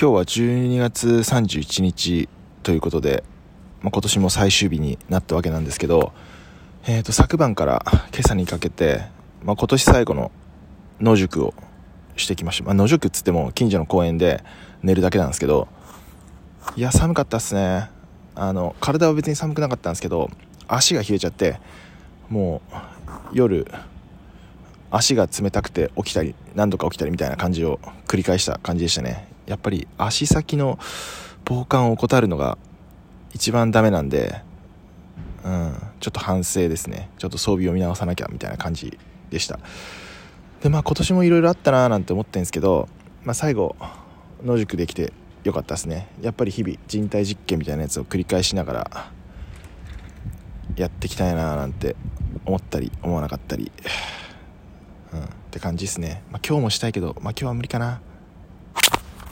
今日は12月31日ということで、まあ、今年も最終日になったわけなんですけど、えー、と昨晩から今朝にかけて、まあ、今年最後の野宿をしてきました、まあ、野宿っつっても近所の公園で寝るだけなんですけどいや寒かったっすね。あの体は別に寒くなかったんですけど足が冷えちゃってもう夜足が冷たくて起きたり何度か起きたりみたいな感じを繰り返した感じでしたね。やっぱり足先の防寒を怠るのが一番ダメなんで、うん、ちょっと反省ですね。ちょっと装備を見直さなきゃみたいな感じでした。でまあ今年もいろいろあったなーなんて思ってんですけど、まあ、最後野宿できてよかったですね。やっぱり日々人体実験みたいなやつを繰り返しながらやっていきたいなーなんて思ったり思わなかったり、うん、って感じですね、まあ、今日もしたいけど、まあ、今日は無理かな。